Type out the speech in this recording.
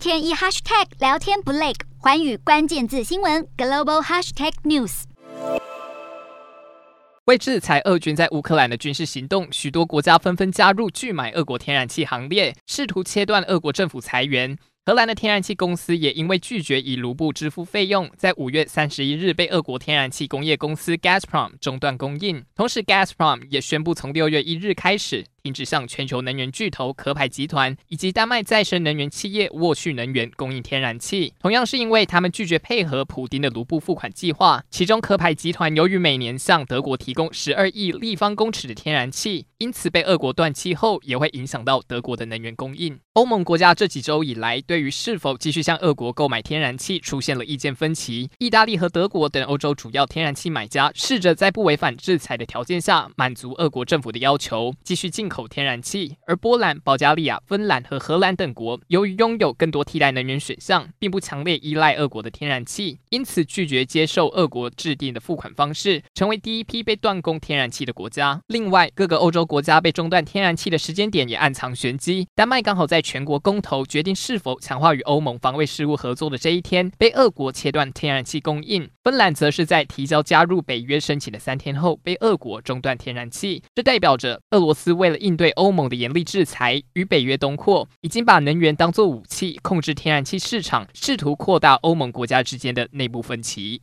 天一 hashtag 聊天不累，环宇关键字新闻 global hashtag news。为制裁俄军在乌克兰的军事行动，许多国家纷纷加入拒买俄国天然气行列，试图切断俄国政府裁员。荷兰的天然气公司也因为拒绝以卢布支付费用，在五月三十一日被俄国天然气工业公司 Gazprom 中断供应。同时，Gazprom 也宣布从六月一日开始。停止向全球能源巨头壳牌集团以及丹麦再生能源企业沃旭能源供应天然气，同样是因为他们拒绝配合普丁的卢布付款计划。其中，壳牌集团由于每年向德国提供十二亿立方公尺的天然气，因此被俄国断气后，也会影响到德国的能源供应。欧盟国家这几周以来，对于是否继续向俄国购买天然气出现了意见分歧。意大利和德国等欧洲主要天然气买家试着在不违反制裁的条件下，满足俄国政府的要求，继续进口天然气，而波兰、保加利亚、芬兰和荷兰等国由于拥有更多替代能源选项，并不强烈依赖俄国的天然气，因此拒绝接受俄国制定的付款方式，成为第一批被断供天然气的国家。另外，各个欧洲国家被中断天然气的时间点也暗藏玄机。丹麦刚好在全国公投决定是否强化与欧盟防卫事务合作的这一天，被俄国切断天然气供应。芬兰则是在提交加入北约申请的三天后，被俄国中断天然气。这代表着俄罗斯为了应对欧盟的严厉制裁与北约东扩，已经把能源当作武器，控制天然气市场，试图扩大欧盟国家之间的内部分歧。